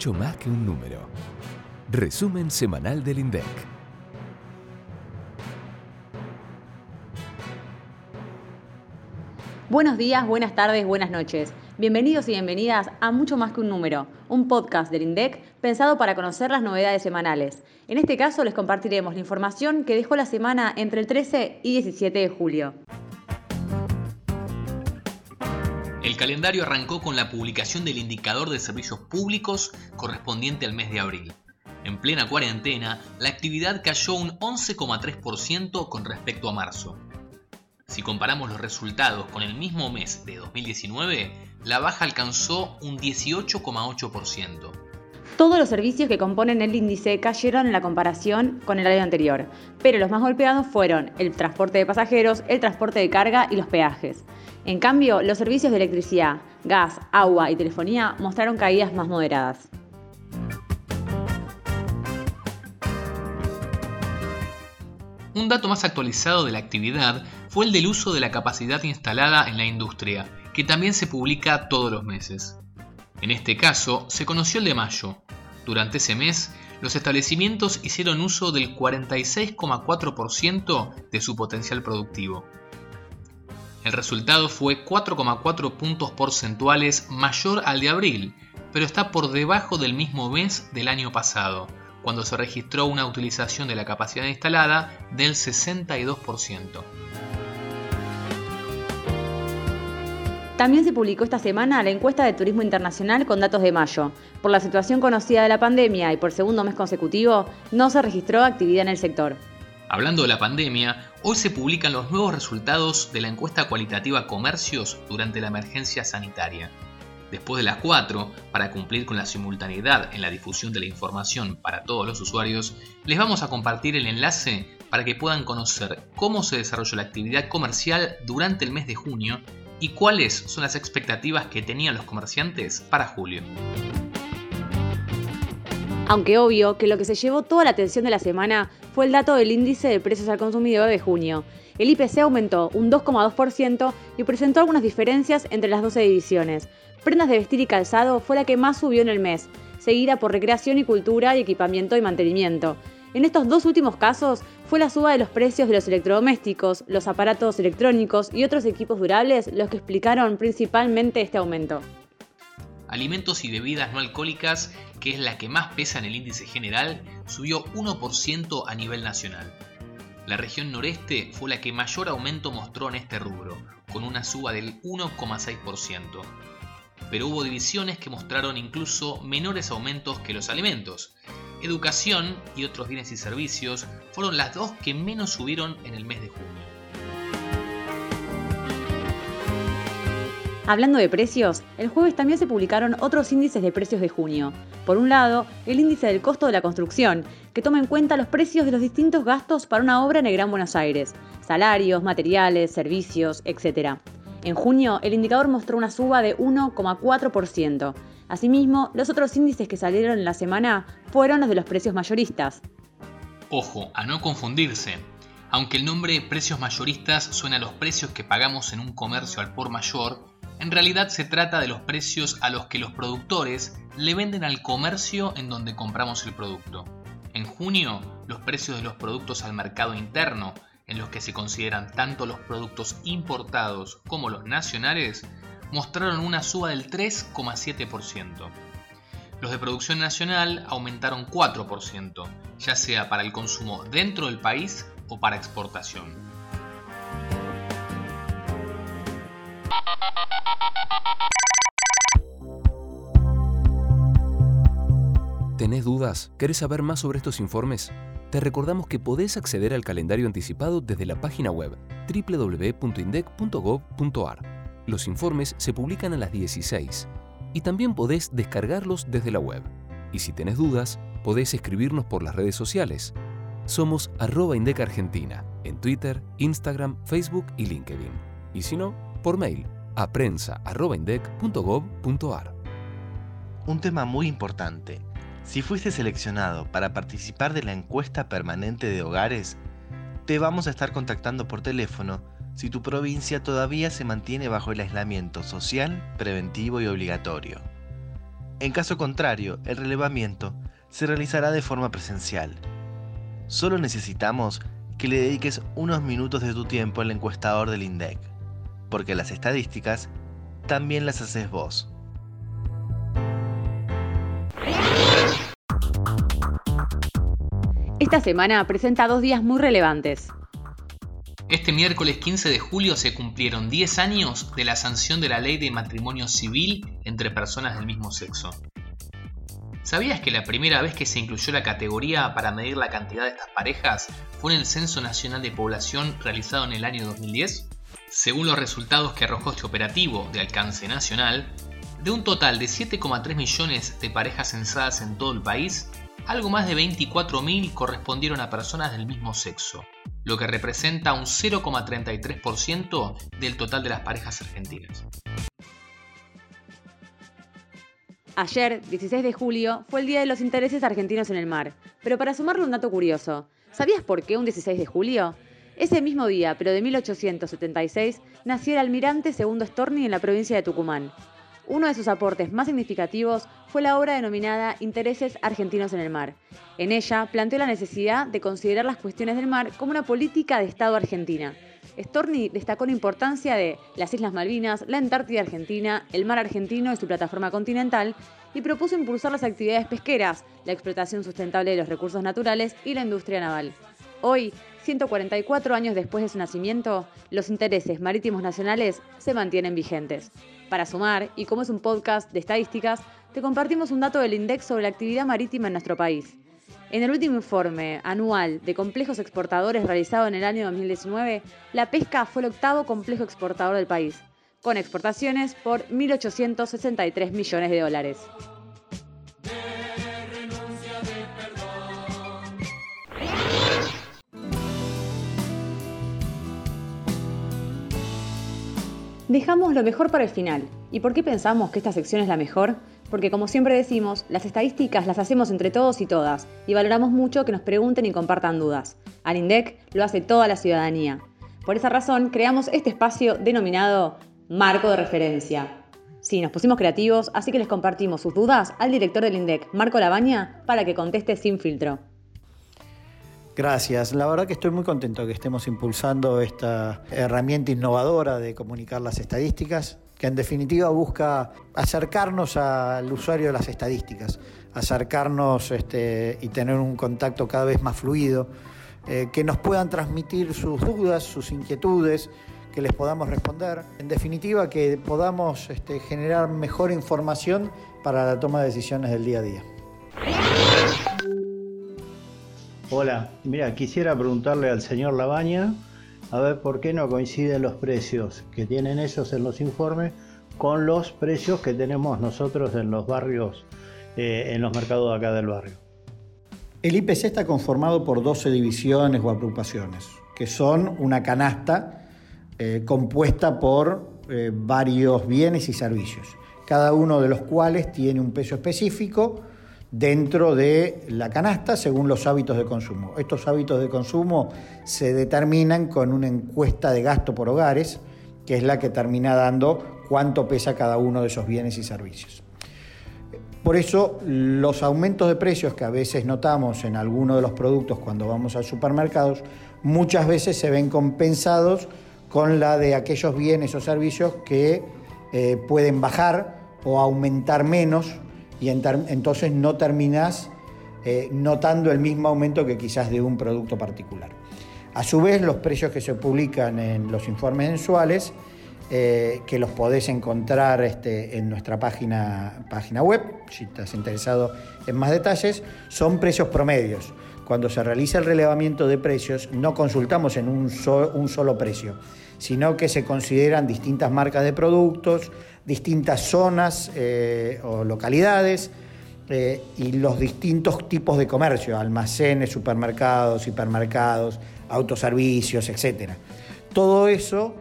mucho más que un número. Resumen semanal del INDEC. Buenos días, buenas tardes, buenas noches. Bienvenidos y bienvenidas a Mucho más que un número, un podcast del INDEC pensado para conocer las novedades semanales. En este caso les compartiremos la información que dejó la semana entre el 13 y 17 de julio. Calendario arrancó con la publicación del indicador de servicios públicos correspondiente al mes de abril. En plena cuarentena, la actividad cayó un 11,3% con respecto a marzo. Si comparamos los resultados con el mismo mes de 2019, la baja alcanzó un 18,8%. Todos los servicios que componen el índice cayeron en la comparación con el año anterior, pero los más golpeados fueron el transporte de pasajeros, el transporte de carga y los peajes. En cambio, los servicios de electricidad, gas, agua y telefonía mostraron caídas más moderadas. Un dato más actualizado de la actividad fue el del uso de la capacidad instalada en la industria, que también se publica todos los meses. En este caso, se conoció el de mayo. Durante ese mes, los establecimientos hicieron uso del 46,4% de su potencial productivo. El resultado fue 4,4 puntos porcentuales mayor al de abril, pero está por debajo del mismo mes del año pasado, cuando se registró una utilización de la capacidad instalada del 62%. También se publicó esta semana la encuesta de turismo internacional con datos de mayo. Por la situación conocida de la pandemia y por segundo mes consecutivo, no se registró actividad en el sector. Hablando de la pandemia, hoy se publican los nuevos resultados de la encuesta cualitativa Comercios durante la emergencia sanitaria. Después de las 4, para cumplir con la simultaneidad en la difusión de la información para todos los usuarios, les vamos a compartir el enlace para que puedan conocer cómo se desarrolló la actividad comercial durante el mes de junio y cuáles son las expectativas que tenían los comerciantes para julio aunque obvio que lo que se llevó toda la atención de la semana fue el dato del índice de precios al consumidor de junio. El IPC aumentó un 2,2% y presentó algunas diferencias entre las 12 divisiones. Prendas de vestir y calzado fue la que más subió en el mes, seguida por recreación y cultura y equipamiento y mantenimiento. En estos dos últimos casos fue la suba de los precios de los electrodomésticos, los aparatos electrónicos y otros equipos durables los que explicaron principalmente este aumento alimentos y bebidas no alcohólicas, que es la que más pesa en el índice general, subió 1% a nivel nacional. La región noreste fue la que mayor aumento mostró en este rubro, con una suba del 1,6%. Pero hubo divisiones que mostraron incluso menores aumentos que los alimentos. Educación y otros bienes y servicios fueron las dos que menos subieron en el mes de junio. Hablando de precios, el jueves también se publicaron otros índices de precios de junio. Por un lado, el índice del costo de la construcción, que toma en cuenta los precios de los distintos gastos para una obra en el Gran Buenos Aires, salarios, materiales, servicios, etc. En junio, el indicador mostró una suba de 1,4%. Asimismo, los otros índices que salieron en la semana fueron los de los precios mayoristas. Ojo, a no confundirse. Aunque el nombre precios mayoristas suena a los precios que pagamos en un comercio al por mayor, en realidad se trata de los precios a los que los productores le venden al comercio en donde compramos el producto. En junio, los precios de los productos al mercado interno, en los que se consideran tanto los productos importados como los nacionales, mostraron una suba del 3,7%. Los de producción nacional aumentaron 4%, ya sea para el consumo dentro del país o para exportación. ¿Tenés dudas? ¿Querés saber más sobre estos informes? Te recordamos que podés acceder al calendario anticipado desde la página web www.indec.gov.ar. Los informes se publican a las 16 y también podés descargarlos desde la web. Y si tenés dudas, podés escribirnos por las redes sociales. Somos arroba Indec Argentina en Twitter, Instagram, Facebook y LinkedIn. Y si no, por mail a prensa.indec.gov.ar. Un tema muy importante si fuiste seleccionado para participar de la encuesta permanente de hogares, te vamos a estar contactando por teléfono si tu provincia todavía se mantiene bajo el aislamiento social, preventivo y obligatorio. En caso contrario, el relevamiento se realizará de forma presencial. Solo necesitamos que le dediques unos minutos de tu tiempo al encuestador del INDEC, porque las estadísticas también las haces vos. Esta semana presenta dos días muy relevantes. Este miércoles 15 de julio se cumplieron 10 años de la sanción de la ley de matrimonio civil entre personas del mismo sexo. ¿Sabías que la primera vez que se incluyó la categoría para medir la cantidad de estas parejas fue en el Censo Nacional de Población realizado en el año 2010? Según los resultados que arrojó este operativo de alcance nacional, de un total de 7,3 millones de parejas censadas en todo el país, algo más de 24.000 correspondieron a personas del mismo sexo, lo que representa un 0,33% del total de las parejas argentinas. Ayer, 16 de julio, fue el Día de los Intereses Argentinos en el Mar. Pero para sumarle un dato curioso, ¿sabías por qué un 16 de julio? Ese mismo día, pero de 1876, nació el almirante Segundo Storni en la provincia de Tucumán, uno de sus aportes más significativos fue la obra denominada Intereses Argentinos en el Mar. En ella planteó la necesidad de considerar las cuestiones del mar como una política de Estado argentina. Storni destacó la importancia de las Islas Malvinas, la Antártida Argentina, el mar argentino y su plataforma continental, y propuso impulsar las actividades pesqueras, la explotación sustentable de los recursos naturales y la industria naval. Hoy, 144 años después de su nacimiento, los intereses marítimos nacionales se mantienen vigentes. Para sumar, y como es un podcast de estadísticas, te compartimos un dato del INDEX sobre la actividad marítima en nuestro país. En el último informe anual de complejos exportadores realizado en el año 2019, la pesca fue el octavo complejo exportador del país, con exportaciones por 1.863 millones de dólares. Dejamos lo mejor para el final. ¿Y por qué pensamos que esta sección es la mejor? Porque como siempre decimos, las estadísticas las hacemos entre todos y todas, y valoramos mucho que nos pregunten y compartan dudas. Al INDEC lo hace toda la ciudadanía. Por esa razón, creamos este espacio denominado Marco de Referencia. Sí, nos pusimos creativos, así que les compartimos sus dudas al director del INDEC, Marco Labaña, para que conteste sin filtro. Gracias. La verdad que estoy muy contento que estemos impulsando esta herramienta innovadora de comunicar las estadísticas, que en definitiva busca acercarnos al usuario de las estadísticas, acercarnos este, y tener un contacto cada vez más fluido, eh, que nos puedan transmitir sus dudas, sus inquietudes, que les podamos responder. En definitiva, que podamos este, generar mejor información para la toma de decisiones del día a día. Hola, mira, quisiera preguntarle al señor Labaña a ver por qué no coinciden los precios que tienen ellos en los informes con los precios que tenemos nosotros en los barrios, eh, en los mercados de acá del barrio. El IPC está conformado por 12 divisiones o agrupaciones, que son una canasta eh, compuesta por eh, varios bienes y servicios, cada uno de los cuales tiene un peso específico dentro de la canasta según los hábitos de consumo. Estos hábitos de consumo se determinan con una encuesta de gasto por hogares, que es la que termina dando cuánto pesa cada uno de esos bienes y servicios. Por eso los aumentos de precios que a veces notamos en algunos de los productos cuando vamos a supermercados, muchas veces se ven compensados con la de aquellos bienes o servicios que eh, pueden bajar o aumentar menos y entonces no terminás eh, notando el mismo aumento que quizás de un producto particular. A su vez, los precios que se publican en los informes mensuales, eh, que los podés encontrar este, en nuestra página, página web, si estás interesado en más detalles, son precios promedios. Cuando se realiza el relevamiento de precios, no consultamos en un, un solo precio, sino que se consideran distintas marcas de productos, distintas zonas eh, o localidades eh, y los distintos tipos de comercio, almacenes, supermercados, hipermercados, autoservicios, etc. Todo eso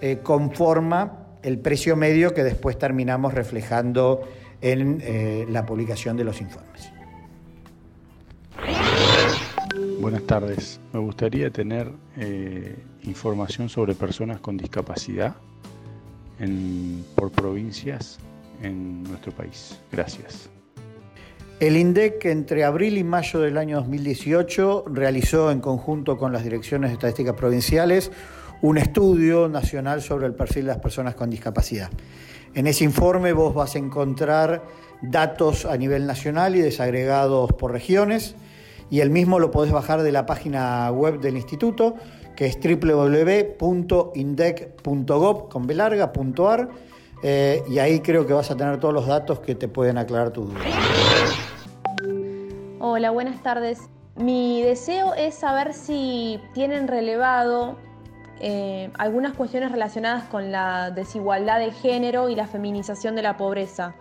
eh, conforma el precio medio que después terminamos reflejando en la publicación de los informes. Buenas tardes. Me gustaría tener información sobre personas con discapacidad por provincias en nuestro país. Gracias. El INDEC entre abril y mayo del año 2018 realizó en conjunto con las direcciones de estadísticas provinciales un estudio nacional sobre el perfil de las personas con discapacidad. En ese informe vos vas a encontrar datos a nivel nacional y desagregados por regiones y el mismo lo podés bajar de la página web del instituto que es www.indec.gov.ar eh, y ahí creo que vas a tener todos los datos que te pueden aclarar tu duda. Hola, buenas tardes. Mi deseo es saber si tienen relevado eh, algunas cuestiones relacionadas con la desigualdad de género y la feminización de la pobreza.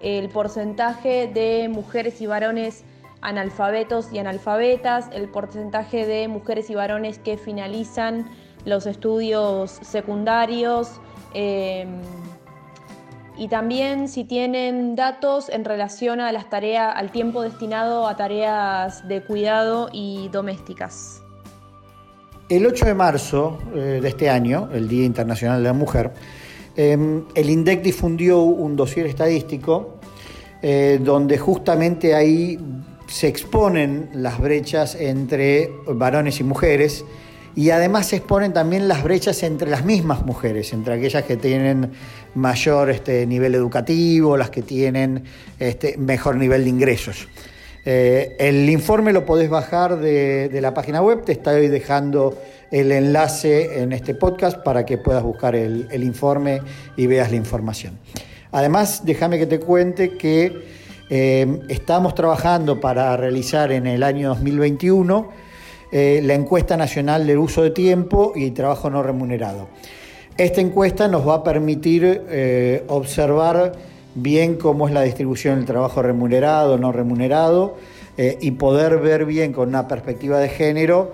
El porcentaje de mujeres y varones analfabetos y analfabetas, el porcentaje de mujeres y varones que finalizan los estudios secundarios eh, y también si tienen datos en relación a las tareas, al tiempo destinado a tareas de cuidado y domésticas. El 8 de marzo eh, de este año, el Día Internacional de la Mujer, em, el INDEC difundió un dossier estadístico eh, donde justamente ahí se exponen las brechas entre varones y mujeres y además se exponen también las brechas entre las mismas mujeres, entre aquellas que tienen mayor este, nivel educativo, las que tienen este, mejor nivel de ingresos. Eh, el informe lo podés bajar de, la página web, te estoy dejando el enlace en este podcast para que puedas buscar el informe y veas la información. Además, déjame que te cuente que eh, estamos trabajando para realizar en el año 2021 eh, la encuesta nacional del uso de tiempo y trabajo no remunerado. Esta encuesta nos va a permitir eh, observar bien cómo es la distribución del trabajo remunerado, no remunerado, y poder ver bien con una perspectiva de género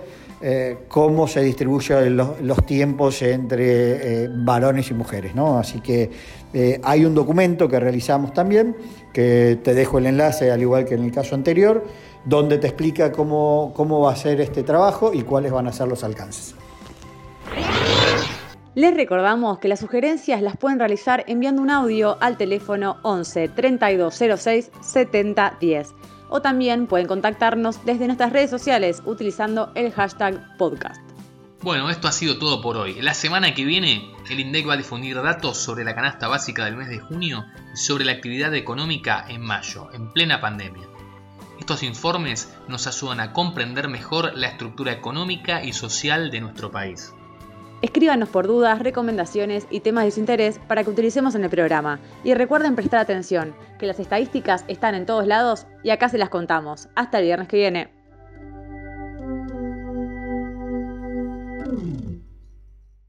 cómo se distribuyen los, tiempos entre varones y mujeres. ¿no? Así que hay un documento que realizamos también que te dejo el enlace, al igual que en el caso anterior, donde te explica cómo, cómo va a ser este trabajo y cuáles van a ser los alcances. Les recordamos que las sugerencias las pueden realizar enviando un audio al teléfono 11 3206 7010 o también pueden contactarnos desde nuestras redes sociales utilizando el hashtag podcast. Bueno, esto ha sido todo por hoy. La semana que viene, el INDEC va a difundir datos sobre la canasta básica del mes de junio y sobre la actividad económica en mayo, en plena pandemia. Estos informes nos ayudan a comprender mejor la estructura económica y social de nuestro país. Escríbanos por dudas, recomendaciones y temas de su interés para que utilicemos en el programa. Y recuerden prestar atención, que las estadísticas están en todos lados y acá se las contamos. Hasta el viernes que viene. Boom.